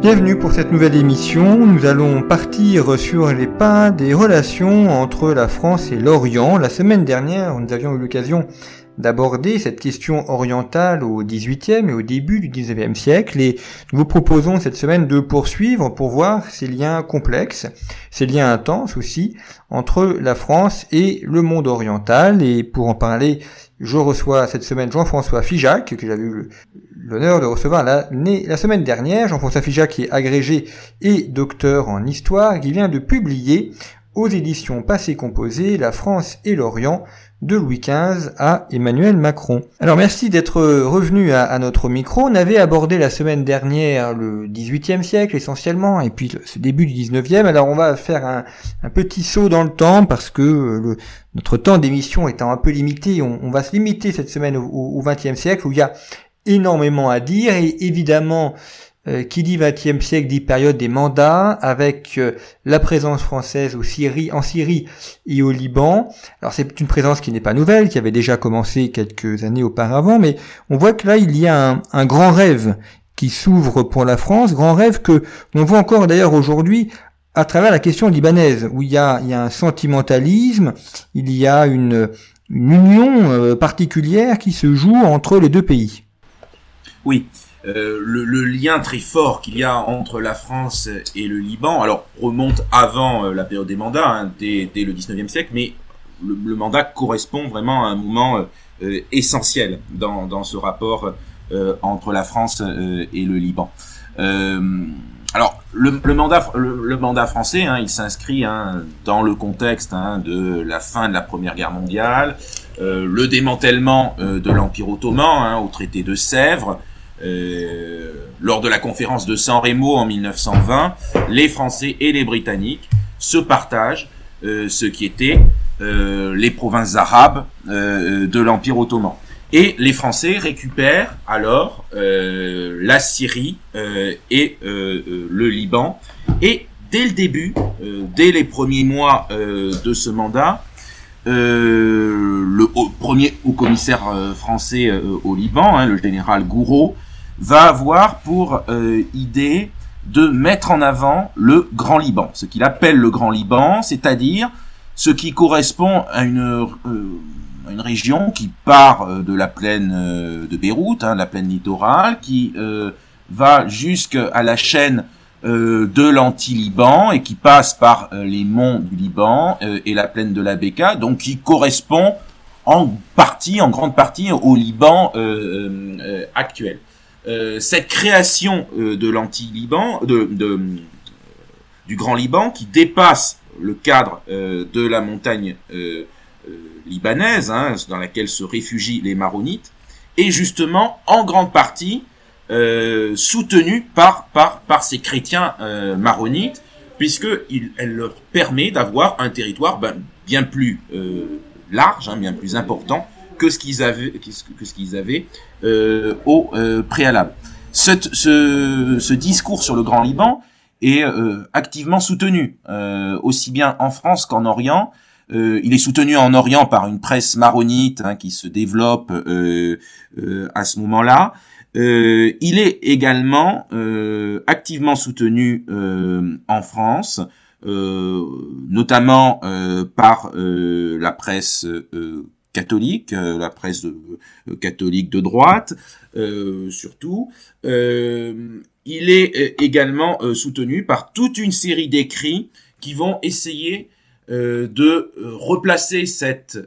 Bienvenue pour cette nouvelle émission. Nous allons partir sur les pas des relations entre la France et l'Orient. La semaine dernière, nous avions eu l'occasion d'aborder cette question orientale au XVIIIe et au début du XIXe siècle et nous vous proposons cette semaine de poursuivre pour voir ces liens complexes, ces liens intenses aussi entre la France et le monde oriental et pour en parler je reçois cette semaine Jean-François Fijac, que j'avais eu l'honneur de recevoir la, semaine dernière. Jean-François Fijac qui est agrégé et docteur en histoire, qui vient de publier aux éditions Passé Composé La France et l'Orient de Louis XV à Emmanuel Macron. Alors merci d'être revenu à, notre micro. On avait abordé la semaine dernière le XVIIIe siècle essentiellement et puis ce début du XIXe. Alors on va faire un, petit saut dans le temps parce que le, notre temps d'émission étant un peu limité, on, va se limiter cette semaine au XXe siècle où il y a énormément à dire et évidemment euh, qui dit 20e siècle dit période des mandats avec euh, la présence française en Syrie et au Liban. Alors c'est une présence qui n'est pas nouvelle, qui avait déjà commencé quelques années auparavant, mais on voit que là il y a un, grand rêve qui s'ouvre pour la France, grand rêve que on voit encore d'ailleurs aujourd'hui à travers la question libanaise, où il y a, un sentimentalisme, il y a une, une union euh, particulière qui se joue entre les deux pays. Oui, euh, le, lien très fort qu'il y a entre la France et le Liban, alors remonte avant euh, la période des mandats, hein, dès, le 19e siècle, mais le, mandat correspond vraiment à un moment euh, essentiel dans, dans, ce rapport entre la France et le Liban. alors le, mandat, le, mandat français, hein, il s'inscrit hein, dans le contexte de la fin de la Première Guerre mondiale, le démantèlement de l'Empire ottoman au traité de Sèvres, euh, lors de la conférence de San Remo en 1920, les Français et les Britanniques se partagent euh, ce qui était euh, les provinces arabes de l'Empire ottoman. Et les Français récupèrent alors la Syrie et le Liban. Et dès le début, dès les premiers mois de ce mandat, le premier haut commissaire français au Liban, hein, le général Gouraud, va avoir pour euh, idée de mettre en avant le Grand Liban, ce qu'il appelle le Grand Liban, c'est-à-dire ce qui correspond à une, euh, une région qui part euh, de la plaine de Beyrouth, hein, la plaine littorale, qui va jusqu'à la chaîne de l'anti-Liban et qui passe par les monts du Liban et la plaine de la Beka, donc qui correspond en partie, en grande partie, au Liban actuel. Euh, cette création euh, de l'anti-Liban, de, du Grand Liban, qui dépasse le cadre euh, de la montagne libanaise, hein, dans laquelle se réfugient les Maronites, est justement en grande partie soutenue par, par, par ces chrétiens maronites, puisque elle leur permet d'avoir un territoire ben, bien plus large, hein, bien plus important que ce qu'ils avaient, euh, au euh, préalable. Cette, ce, ce, discours sur le Grand Liban est euh, activement soutenu, aussi bien en France qu'en Orient. il est soutenu en Orient par une presse maronite hein, qui se développe à ce moment-là. il est également activement soutenu en France, notamment par la presse catholique, euh, la presse euh, catholique de droite euh, surtout. il est également soutenu par toute une série d'écrits qui vont essayer de replacer cette,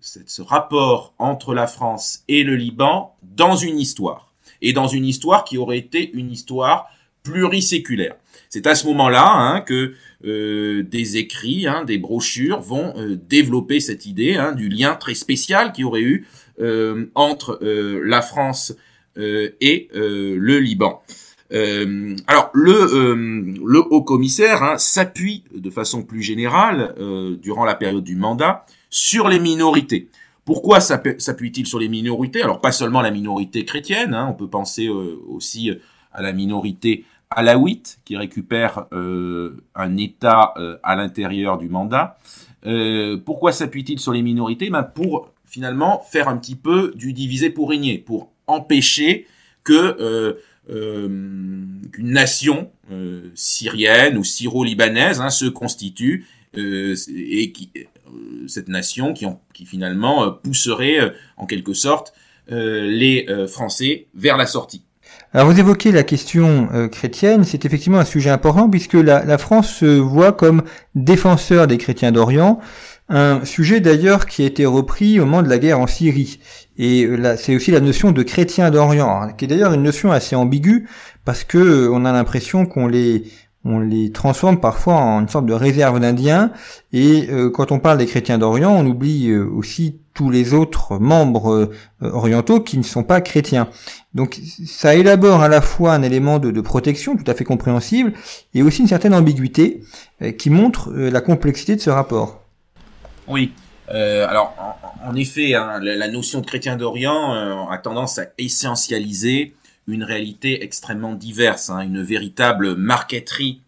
ce rapport entre la France et le Liban dans une histoire. Et dans une histoire qui aurait été une histoire pluriséculaire. C'est à ce moment-là hein, que euh, des écrits, hein, des brochures vont euh, développer cette idée hein, du lien très spécial qu'il y aurait eu euh, entre la France et le Liban. alors le, le haut commissaire s'appuie de façon plus générale durant la période du mandat sur les minorités. Pourquoi s'appuie-t-il sur les minorités? Alors pas seulement la minorité chrétienne, on peut penser aussi à la minorité alaouite qui récupère euh, un État euh, à l'intérieur du mandat. Euh, pourquoi s'appuie-t-il sur les minorités? Ben Pour finalement faire un petit peu du divisé pour régner, pour empêcher que qu'une nation syrienne ou syro-libanaise hein, se constitue et qui, cette nation qui, qui finalement pousserait en quelque sorte les Français vers la sortie. Alors vous évoquez la question euh, chrétienne, c'est effectivement un sujet important puisque la, France se voit comme défenseur des chrétiens d'Orient, un sujet d'ailleurs qui a été repris au moment de la guerre en Syrie. Et euh, là, c'est aussi la notion de chrétiens d'Orient, hein, qui est d'ailleurs une notion assez ambiguë parce que euh, on a l'impression qu'on les on les transforme parfois en une sorte de réserve d'Indiens. Et quand on parle des chrétiens d'Orient, on oublie aussi tous les autres membres euh, orientaux qui ne sont pas chrétiens. Donc ça élabore à la fois un élément de, protection tout à fait compréhensible et aussi une certaine ambiguïté euh, qui montre euh, la complexité de ce rapport. Oui. alors en, effet, hein, la, notion de chrétien d'Orient a tendance à essentialiser une réalité extrêmement diverse, hein, une véritable marqueterie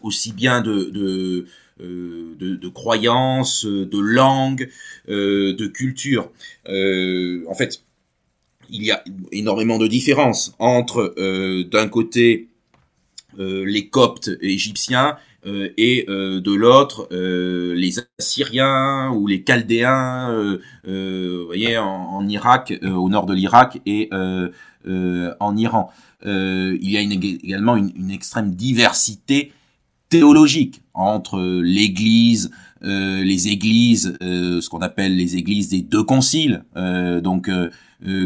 aussi bien de euh, de, de, croyances, de langue, euh, de culture. Euh, en fait, il y a énormément de différences entre d'un côté les Coptes égyptiens et de l'autre les Assyriens ou les Chaldéens, vous voyez, en, Irak, au nord de l'Irak et en Iran. il y a également une, extrême diversité théologique entre l'Église, euh, les églises, euh, ce qu'on appelle les églises des deux conciles, euh, donc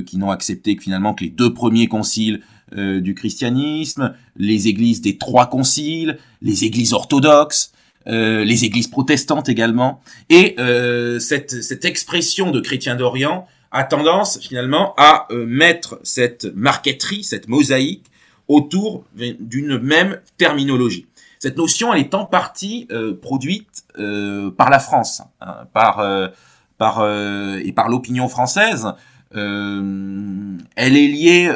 qui n'ont accepté que finalement que les deux premiers conciles du christianisme, les églises des trois conciles, les églises orthodoxes, les églises protestantes également, et cette, cette expression de chrétien d'Orient a tendance finalement à mettre cette marqueterie, cette mosaïque autour d'une même terminologie. Cette notion, elle est en partie euh, produite euh, par la France, hein, par euh, par et par l'opinion française. Elle est liée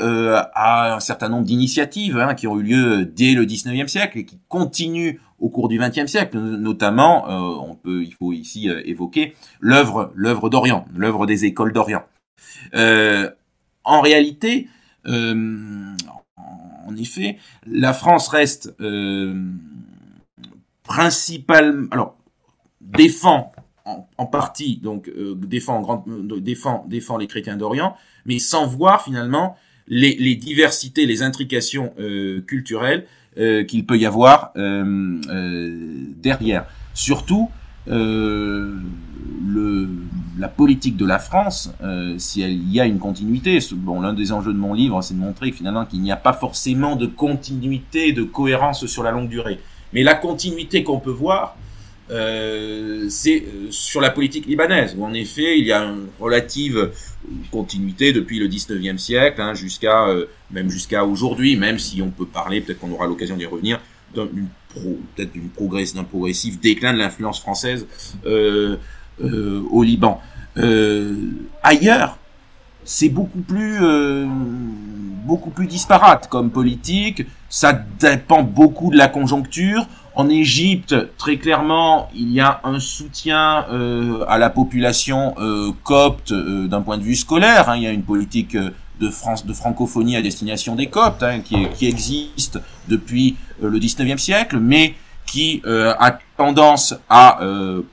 à un certain nombre d'initiatives hein, qui ont eu lieu dès le 19e siècle et qui continuent au cours du 20e siècle, notamment, on peut, il faut ici évoquer l'œuvre, l'œuvre d'Orient, l'œuvre des écoles d'Orient. en réalité, en effet, la France reste principalement, alors défend en, partie, donc euh, défend, en euh, défend, défend les chrétiens d'Orient, mais sans voir finalement les, les diversités, les intrications euh, culturelles qu'il peut y avoir derrière. Surtout, le, la politique de la France, si elle y a une continuité, bon, l'un des enjeux de mon livre, c'est de montrer finalement qu'il n'y a pas forcément de continuité, de cohérence sur la longue durée. Mais la continuité qu'on peut voir, euh, c'est euh, sur la politique libanaise, où en effet il y a une relative continuité depuis le 19e siècle hein, jusqu'à euh, même jusqu'à aujourd'hui, même si on peut parler, peut-être qu'on aura l'occasion d'y revenir, pro, peut-être d'une progress, d'un progressif déclin de l'influence française au Liban. ailleurs, c'est beaucoup plus beaucoup plus disparate comme politique. Ça dépend beaucoup de la conjoncture. En Égypte, très clairement, il y a un soutien euh, à la population euh, copte euh, d'un point de vue scolaire. Hein. Il y a une politique de, France, de francophonie à destination des coptes hein, qui, qui, existe depuis le 19e siècle, mais qui a tendance à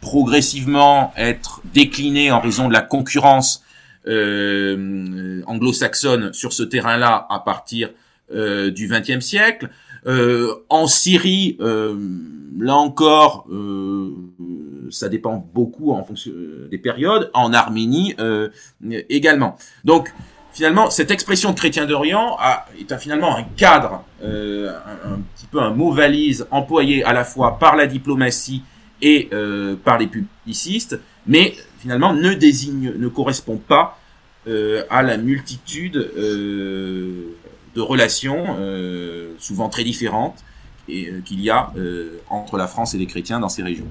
progressivement être déclinée en raison de la concurrence euh, anglo-saxonne sur ce terrain-là à partir euh, du XXe siècle. Euh, en Syrie, là encore, ça dépend beaucoup en fonction des périodes. En Arménie également. Donc finalement, cette expression chrétien d'Orient est finalement un cadre, un, un, petit peu un mot valise employé à la fois par la diplomatie et par les publicistes, mais finalement ne désigne, ne correspond pas euh, à la multitude euh, de relations, euh, souvent très différentes, et qu'il y a entre la France et les chrétiens dans ces régions.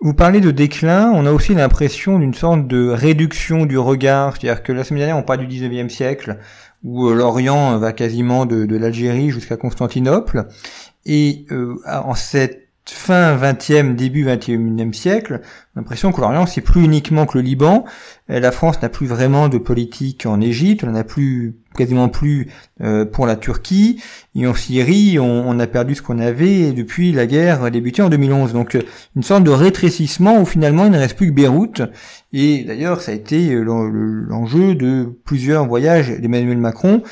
Vous parlez de déclin, on a aussi l'impression d'une sorte de réduction du regard, c'est-à-dire que la semaine dernière on parle du 19e siècle, où l'Orient va quasiment de l'Algérie jusqu'à Constantinople, et en cette fin 20e, début 21e siècle, l'impression que l'Orient c'est plus uniquement que le Liban. La France n'a plus vraiment de politique en Égypte, elle n'en a plus quasiment plus euh, pour la Turquie. Et en Syrie, on, a perdu ce qu'on avait depuis la guerre débutée en 2011. Donc euh, une sorte de rétrécissement où finalement il ne reste plus que Beyrouth. Et d'ailleurs, ça a été euh, l'enjeu de plusieurs voyages d'Emmanuel Macron,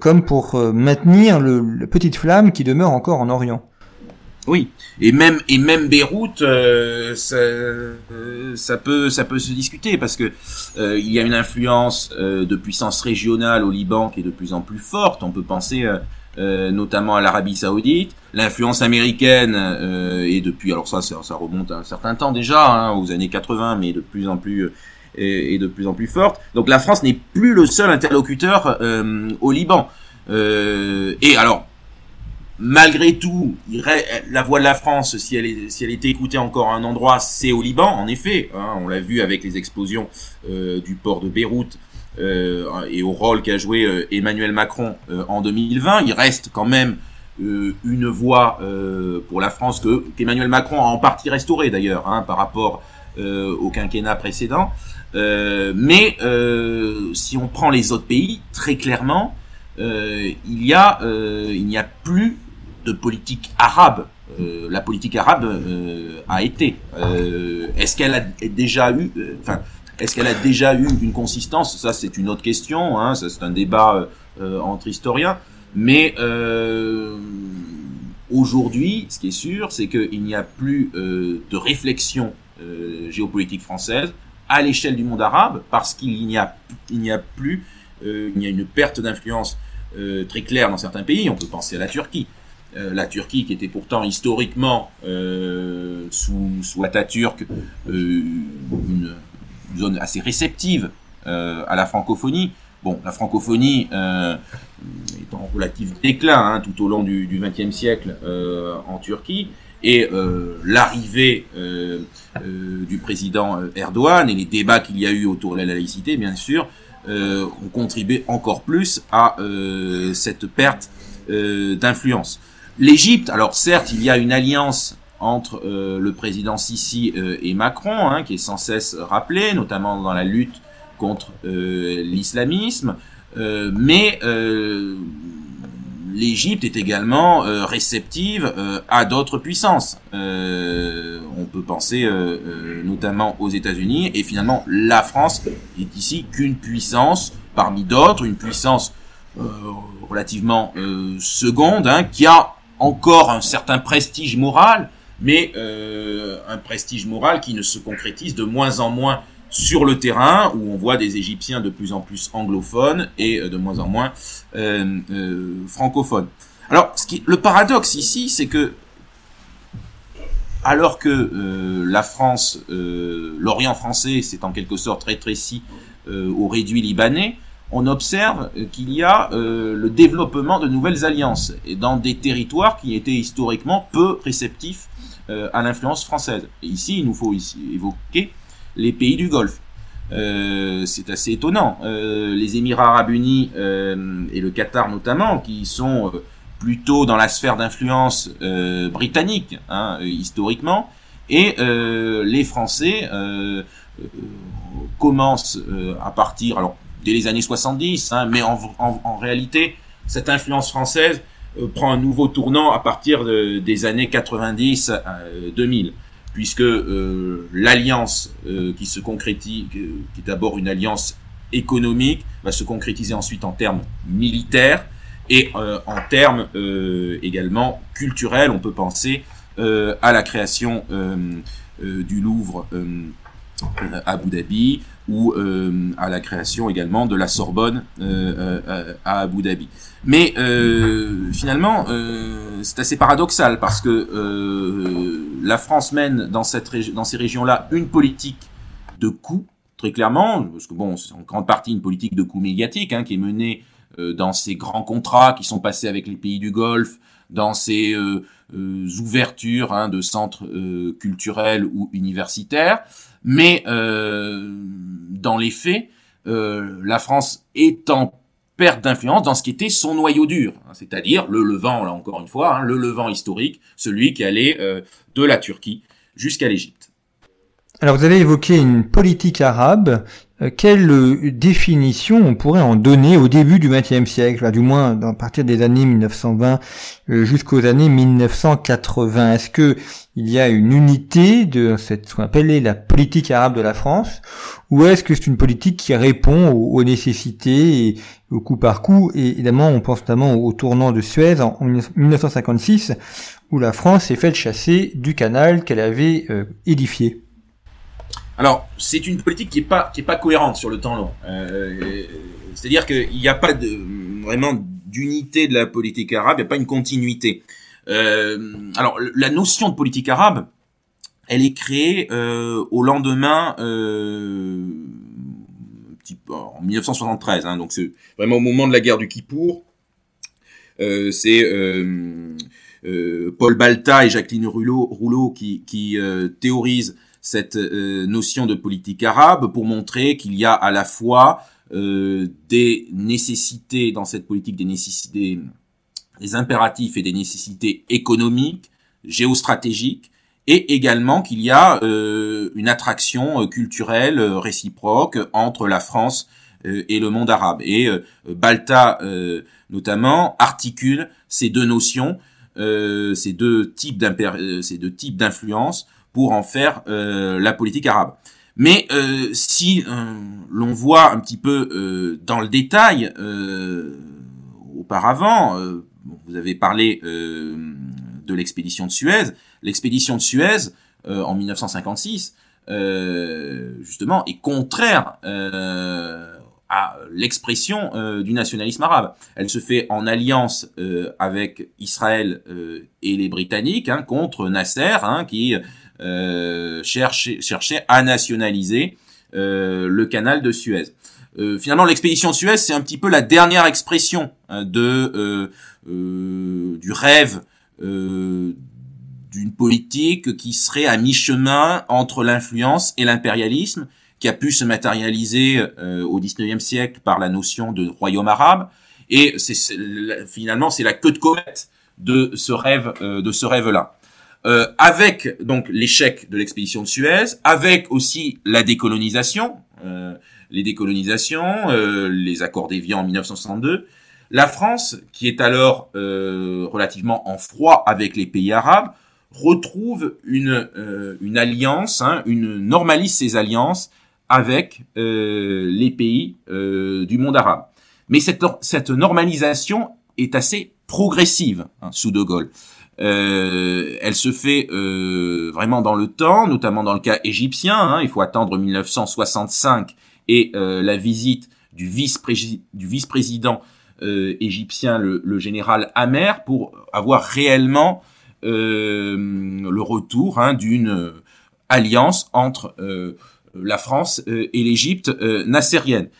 comme pour maintenir le, la petite flamme qui demeure encore en Orient. Oui, et même et même Beyrouth, euh, ça, euh, ça, peut ça peut se discuter parce que euh, il y a une influence de puissance régionale au Liban qui est de plus en plus forte. On peut penser notamment à l'Arabie Saoudite, l'influence américaine est depuis alors ça, ça, remonte à un certain temps déjà hein, aux années 80, mais de plus en plus est, de plus en plus forte. Donc la France n'est plus le seul interlocuteur au Liban. et alors malgré tout, la voix de la France, si elle, était écoutée encore à un endroit, c'est au Liban, en effet. Hein, on l'a vu avec les explosions euh, du port de Beyrouth euh, et au rôle qu'a joué euh, Emmanuel Macron en 2020. Il reste quand même une voix pour la France que qu'Emmanuel Macron a en partie restaurée d'ailleurs hein, par rapport au quinquennat précédent. mais si on prend les autres pays, très clairement, il y a il n'y a plus de politique arabe. Euh, la politique arabe euh, a été. Euh, est-ce qu'elle a déjà eu, enfin, est-ce qu'elle a déjà eu une consistance? Ça, c'est une autre question. Hein, ça, c'est un débat entre historiens. Mais aujourd'hui, ce qui est sûr, c'est qu'il n'y a plus de réflexion géopolitique française à l'échelle du monde arabe parce qu'il n'y a, il n'y a plus, il y a une perte d'influence très claire dans certains pays. On peut penser à la Turquie. Euh, la Turquie, qui était pourtant historiquement euh, sous, sous Atatürk euh, une, zone assez réceptive à la francophonie. Bon, la francophonie est en relatif déclin hein, tout au long du XXe siècle en Turquie, et l'arrivée du président Erdogan et les débats qu'il y a eu autour de la laïcité, bien sûr, ont contribué encore plus à cette perte d'influence. L'Égypte, alors certes, il y a une alliance entre euh, le président Sisi euh, et Macron, hein, qui est sans cesse rappelée, notamment dans la lutte contre euh, l'islamisme, mais l'Égypte est également réceptive à d'autres puissances. on peut penser notamment aux États-Unis, et finalement la France est ici qu'une puissance parmi d'autres, une puissance relativement seconde, hein, qui a encore un certain prestige moral, mais euh, un prestige moral qui ne se concrétise de moins en moins sur le terrain, où on voit des Égyptiens de plus en plus anglophones et euh, de moins en moins euh, francophones. Alors, le paradoxe ici, c'est que alors que la France, l'Orient français, c'est en quelque sorte rétréci au réduit libanais, on observe qu'il y a euh, le développement de nouvelles alliances dans des territoires qui étaient historiquement peu réceptifs euh, à l'influence française. Ici, il nous faut ici évoquer les pays du Golfe. Euh, c'est assez étonnant. les Émirats arabes unis et le Qatar notamment, qui sont plutôt dans la sphère d'influence britannique, hein, historiquement, et les Français commencent à partir, alors dès les années 70, hein, mais en, réalité, cette influence française euh, prend un nouveau tournant à partir de, des années 90 2000 puisque euh, l'alliance euh, qui se concrétise, qui est d'abord une alliance économique, va se concrétiser ensuite en termes militaires et en termes également culturels. On peut penser à la création du Louvre à Abu Dhabi, ou euh, à la création également de la Sorbonne euh, euh, à Abu Dhabi. Mais finalement, c'est assez paradoxal parce que la France mène dans, cette dans ces régions-là une politique de coût, très clairement, parce que bon, c'est en grande partie une politique de coût médiatique hein, qui est menée dans ces grands contrats qui sont passés avec les pays du Golfe, dans ces ouvertures hein, de centres culturels ou universitaires. Mais euh, dans les faits, euh, la France étant perte d'influence dans ce qui était son noyau dur, hein, c'est-à-dire le Levant, là encore une fois, hein, le Levant historique, celui qui allait euh, de la Turquie jusqu'à l'Égypte. Alors vous avez évoqué une politique arabe. Euh, quelle euh, définition on pourrait en donner au début du XXe siècle, du moins à partir des années 1920 jusqu'aux années 1980 Est-ce que il y a une unité de cette ce qu'on appelle la politique arabe de la France, ou est-ce que c'est une politique qui répond aux, nécessités et au coup par coup? Et évidemment, on pense notamment au tournant de Suez en, 1956, où la France s'est faite chasser du canal qu'elle avait édifié. Alors, c'est une politique qui est pas qui est pas cohérente sur le temps long. Euh, C'est-à-dire qu'il n'y a pas de, vraiment d'unité de la politique arabe, il n'y a pas une continuité. Euh, alors, la notion de politique arabe, elle est créée euh, au lendemain, euh, en 1973, hein, donc c'est vraiment au moment de la guerre du Kippour. Euh, c'est euh, Paul Balta et Jacqueline Rouleau, Rouleau qui, qui théorisent cette euh, notion de politique arabe pour montrer qu'il y a à la fois euh, des nécessités dans cette politique, des nécessités, des impératifs et des nécessités économiques, géostratégiques, et également qu'il y a euh, une attraction culturelle réciproque entre la France et le monde arabe. Et Balta, notamment, articule ces deux notions, ces deux types ces deux types d'influence pour en faire euh, la politique arabe. Mais euh, si euh, l'on voit un petit peu dans le détail, auparavant, vous avez parlé de l'expédition de Suez. L'expédition de Suez en 1956, justement, est contraire à l'expression du nationalisme arabe. Elle se fait en alliance avec Israël et les Britanniques hein, contre Nasser, hein, qui euh, cherchait, à nationaliser euh, le canal de Suez. Euh, finalement, l'expédition Suez, c'est un petit peu la dernière expression hein, de du rêve d'une politique qui serait à mi-chemin entre l'influence et l'impérialisme, qui a pu se matérialiser au XIXe siècle par la notion de royaume arabe. Et finalement c'est la queue de comète de ce rêve de ce rêve-là. Euh, avec donc l'échec de l'expédition de Suez, avec aussi la décolonisation, euh, les décolonisations, euh, les accords d'Évian en 1962, la France, qui est alors relativement en froid avec les pays arabes, retrouve une, une alliance, hein, une normalise ses alliances avec les pays du monde arabe. Mais cette, cette normalisation est assez progressive hein, sous De Gaulle. Euh, elle se fait euh, vraiment dans le temps, notamment dans le cas égyptien. Hein, il faut attendre 1965 et euh, la visite du vice-président égyptien, le, général Amer, pour avoir réellement le retour hein, d'une alliance entre la France et l'Égypte nassérienne.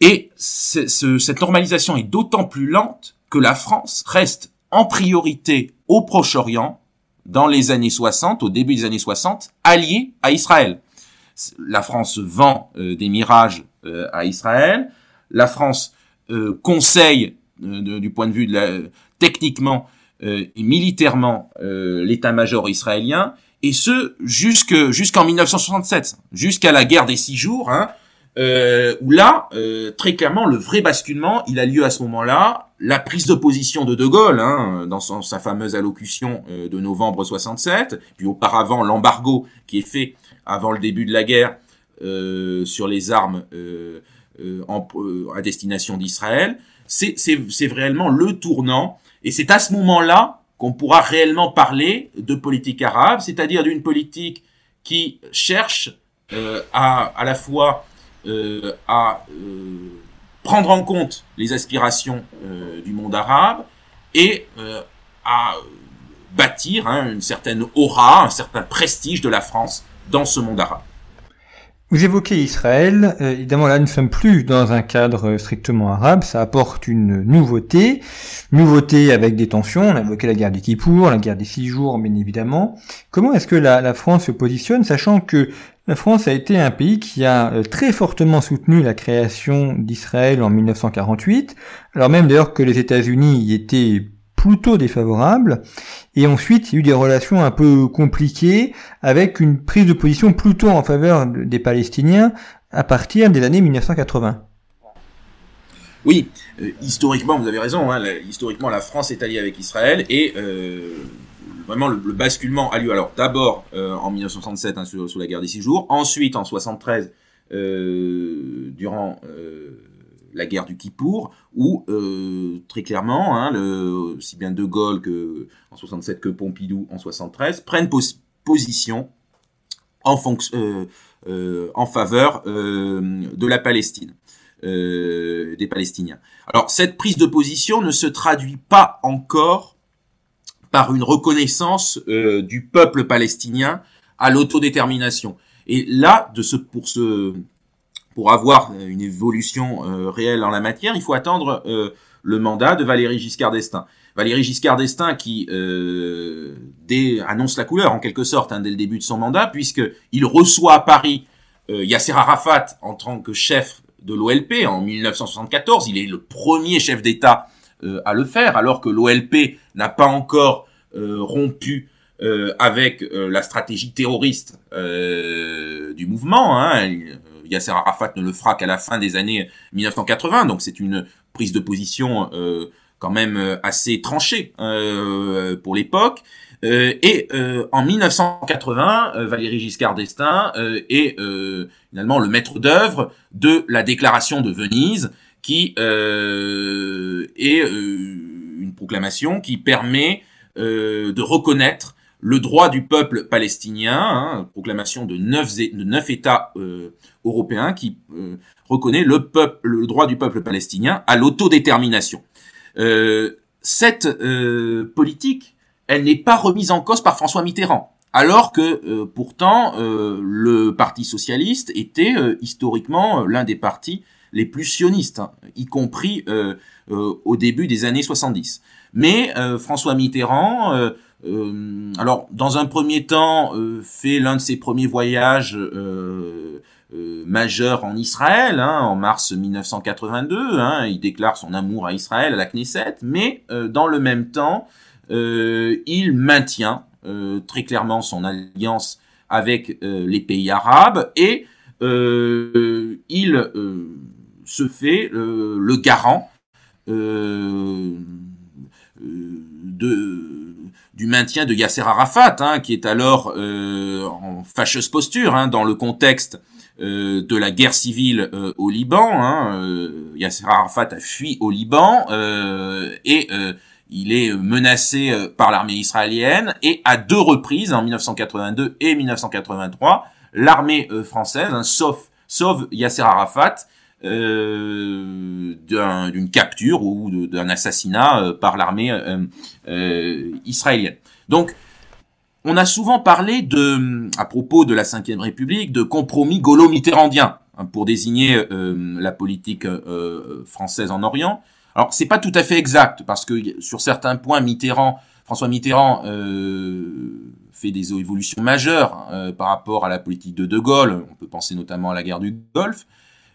Et cette normalisation est d'autant plus lente que la France reste en priorité au Proche-Orient dans les années 60, au début des années 60, allié à Israël. La France vend euh, des mirages euh, à Israël. La France euh, conseille du point de vue de techniquement et militairement l'état-major israélien, et ce jusque jusqu'en 1967, jusqu'à la guerre des six jours, hein, euh, où là, euh, très clairement, le vrai basculement, il a lieu à ce moment-là. La prise de position de De Gaulle, hein, dans sa fameuse allocution euh, de novembre 67, puis auparavant l'embargo qui est fait avant le début de la guerre euh, sur les armes en, à destination d'Israël, c'est réellement le tournant. Et c'est à ce moment-là qu'on pourra réellement parler de politique arabe, c'est-à-dire d'une politique qui cherche à, à la fois euh, à euh, prendre en compte les aspirations euh, du monde arabe et à bâtir hein, une certaine aura, un certain prestige de la France dans ce monde arabe. Vous évoquez Israël, évidemment là nous ne sommes plus dans un cadre strictement arabe, ça apporte une nouveauté, nouveauté avec des tensions, on a évoqué la guerre du Kippour, la guerre des six jours bien évidemment. Comment est-ce que la, France se positionne, sachant que la France a été un pays qui a euh, très fortement soutenu la création d'Israël en 1948, alors même d'ailleurs que les États-Unis y étaient plutôt défavorables, et ensuite il y a eu des relations un peu compliquées avec une prise de position plutôt en faveur des Palestiniens à partir des années 1980. Oui, euh, historiquement, vous avez raison. Hein, historiquement, la France est alliée avec Israël et euh, vraiment le, basculement a lieu alors d'abord euh, en 1967 hein, sous, la guerre des six jours, ensuite en 73 durant la guerre du Kippour, où très clairement, hein, le, aussi bien De Gaulle que en 67 que Pompidou en 73 prennent position en, en faveur de la Palestine. Euh, des Palestiniens. Alors cette prise de position ne se traduit pas encore par une reconnaissance euh, du peuple palestinien à l'autodétermination. Et là, de ce, pour ce, pour avoir une évolution euh, réelle en la matière, il faut attendre le mandat de Valéry Giscard d'Estaing. Valéry Giscard d'Estaing qui dès, annonce la couleur en quelque sorte hein, dès le début de son mandat, puisque il reçoit à Paris Yasser Arafat en tant que chef de l'OLP en 1974. Il est le premier chef d'État euh, à le faire, alors que l'OLP n'a pas encore euh, rompu euh, avec la stratégie terroriste du mouvement. Hein. Yasser Arafat ne le fera qu'à la fin des années 1980, donc c'est une prise de position quand même assez tranchée pour l'époque. Euh, et euh, en 1980, euh, Valéry Giscard d'Estaing est finalement le maître d'œuvre de la déclaration de Venise, qui est une proclamation qui permet de reconnaître le droit du peuple palestinien, hein, proclamation de neuf, États européens qui reconnaît le, droit du peuple palestinien à l'autodétermination. cette politique elle n'est pas remise en cause par François Mitterrand. Alors que euh, pourtant euh, le Parti socialiste était euh, historiquement l'un des partis les plus sionistes, hein, y compris au début des années 70. Mais François Mitterrand, alors dans un premier temps, fait l'un de ses premiers voyages majeurs en Israël, hein, en mars 1982. Hein, il déclare son amour à Israël à la Knesset, mais dans le même temps, euh, il maintient euh, très clairement son alliance avec euh, les pays arabes et il se fait le garant de, du maintien de Yasser Arafat, hein, qui est alors en fâcheuse posture hein, dans le contexte de la guerre civile au Liban. Hein, Yasser Arafat a fui au Liban et il est menacé euh, par l'armée israélienne et à deux reprises, en 1982 et 1983, l'armée euh, française, hein, sauf, sauve Yasser Arafat euh, d'une capture ou d'un assassinat euh, par l'armée israélienne. Donc, on a souvent parlé de, à propos de la Ve République, de compromis gaulo-mitterrandien hein, pour désigner la politique française en Orient. Alors c'est pas tout à fait exact parce que sur certains points, Mitterrand, François Mitterrand euh, fait des évolutions majeures euh, par rapport à la politique de De Gaulle. On peut penser notamment à la guerre du Golfe,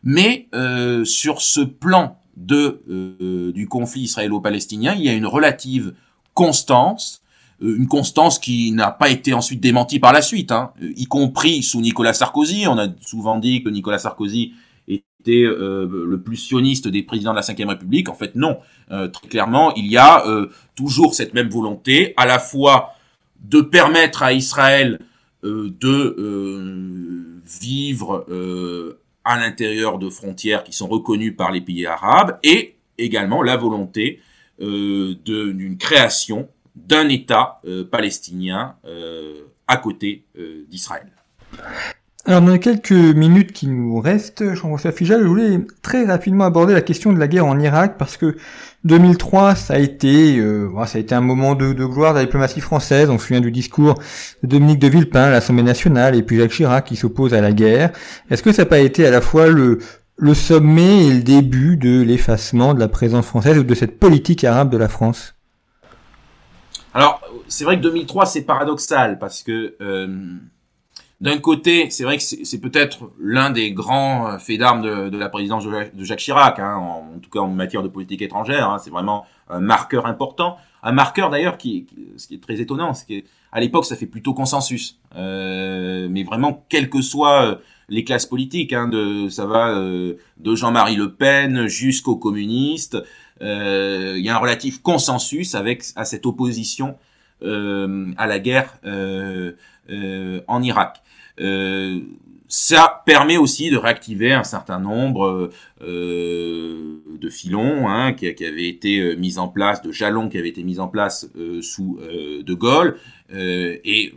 mais euh, sur ce plan de euh, du conflit israélo-palestinien, il y a une relative constance euh, une constance qui n'a pas été ensuite démentie par la suite, hein, y compris sous Nicolas Sarkozy. On a souvent dit que Nicolas Sarkozy euh, le plus sioniste des présidents de la Ve République. En fait, non. Euh, très clairement, il y a euh, toujours cette même volonté, à la fois de permettre à Israël de vivre à l'intérieur de frontières qui sont reconnues par les pays arabes, et également la volonté d'une création d'un État palestinien à côté d'Israël. Alors dans les quelques minutes qui nous restent, Jean-François Fijal, je voulais très rapidement aborder la question de la guerre en Irak parce que 2003, ça a été, euh, ça a été un moment de, gloire de la diplomatie française. On se souvient du discours de Dominique de Villepin à l'Assemblée nationale et puis Jacques Chirac qui s'oppose à la guerre. Est-ce que ça n'a pas été à la fois le, le sommet et le début de l'effacement de la présence française ou de cette politique arabe de la France? Alors, c'est vrai que 2003, c'est paradoxal parce que... Euh d'un côté, c'est vrai que c'est peut-être l'un des grands faits d'armes de, la présidence de Jacques Chirac, hein, en, tout cas en matière de politique étrangère. Hein, c'est vraiment un marqueur important, un marqueur d'ailleurs qui, ce qui est très étonnant, c'est qu'à l'époque ça fait plutôt consensus, euh, mais vraiment quelles que soient les classes politiques, hein, de ça va euh, de Jean-Marie Le Pen jusqu'aux communistes, euh, il y a un relatif consensus avec à cette opposition euh, à la guerre euh, euh, en Irak. Ça permet aussi de réactiver un certain nombre de filons hein, qui, avaient été mis en place, de jalons qui avaient été mis en place sous De Gaulle, et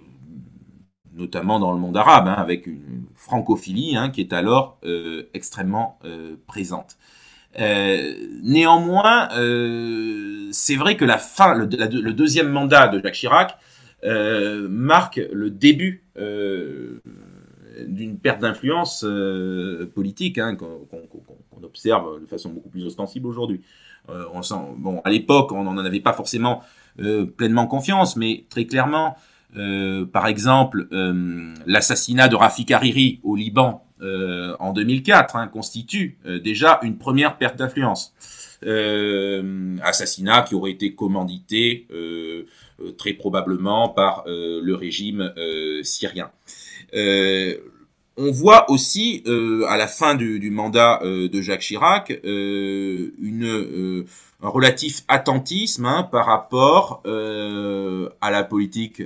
notamment dans le monde arabe, hein, avec une francophilie hein, qui est alors extrêmement présente. Euh, néanmoins, euh, c'est vrai que la fin, le, deuxième mandat de Jacques Chirac euh, marque le début euh, d'une perte d'influence euh, politique hein, qu'on observe de façon beaucoup plus ostensible aujourd'hui. bon, à l'époque, on n'en avait pas forcément pleinement confiance, mais très clairement, par exemple, l'assassinat de Rafik Hariri au Liban euh, en 2004 hein, constitue euh, déjà une première perte d'influence. Euh, assassinat qui aurait été commandité euh, très probablement par le régime syrien. on voit aussi à la fin du, du mandat de Jacques Chirac une, un relatif attentisme hein, par rapport à la politique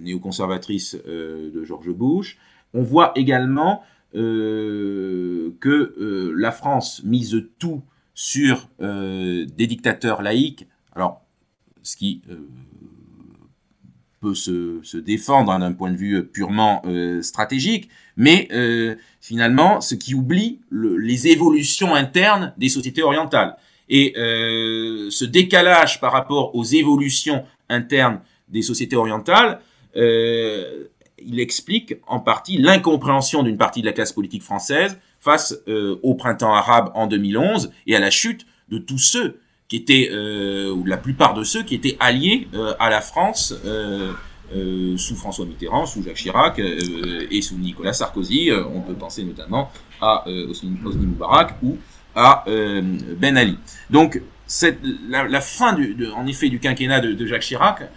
néoconservatrice euh, de George Bush. On voit également euh, que la France mise tout sur des dictateurs laïcs. Alors, ce qui peut se, défendre d'un point de vue purement stratégique, mais finalement, ce qui oublie les évolutions internes des sociétés orientales. Et ce décalage par rapport aux évolutions internes des sociétés orientales euh, il explique en partie l'incompréhension d'une partie de la classe politique française face euh, au printemps arabe en 2011 et à la chute de tous ceux qui étaient, euh, ou la plupart de ceux qui étaient alliés à la France sous François Mitterrand, sous Jacques Chirac et sous Nicolas Sarkozy. on peut penser notamment à Hosni Moubarak ou à Ben Ali. Donc, cette, la, fin, du, de, en effet, du quinquennat de, de Jacques Chirac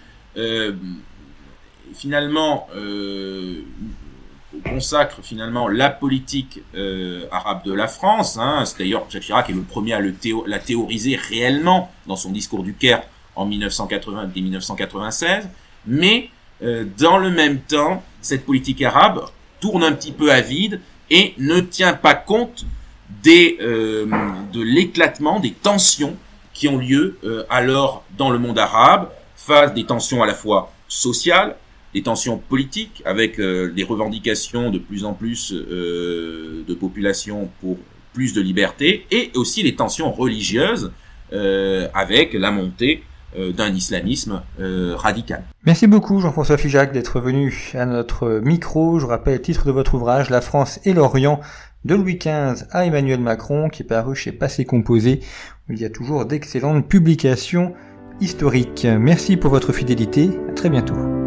finalement euh, consacre finalement la politique euh, arabe de la France. Hein. C'est d'ailleurs Jacques Chirac est le premier à la théoriser réellement dans son discours du Caire en 1980 et 1996. Mais euh, dans le même temps, cette politique arabe tourne un petit peu à vide et ne tient pas compte des, euh, de l'éclatement, des tensions qui ont lieu euh, alors dans le monde arabe, face des tensions à la fois sociales, des tensions politiques avec euh, des revendications de plus en plus euh, de population pour plus de liberté et aussi les tensions religieuses euh, avec la montée d'un islamisme radical. Merci beaucoup Jean-François Fijac d'être venu à notre micro. Je rappelle le titre de votre ouvrage La France et l'Orient de Louis XV à Emmanuel Macron qui est paru chez Passé Composé où il y a toujours d'excellentes publications historiques. Merci pour votre fidélité. À très bientôt.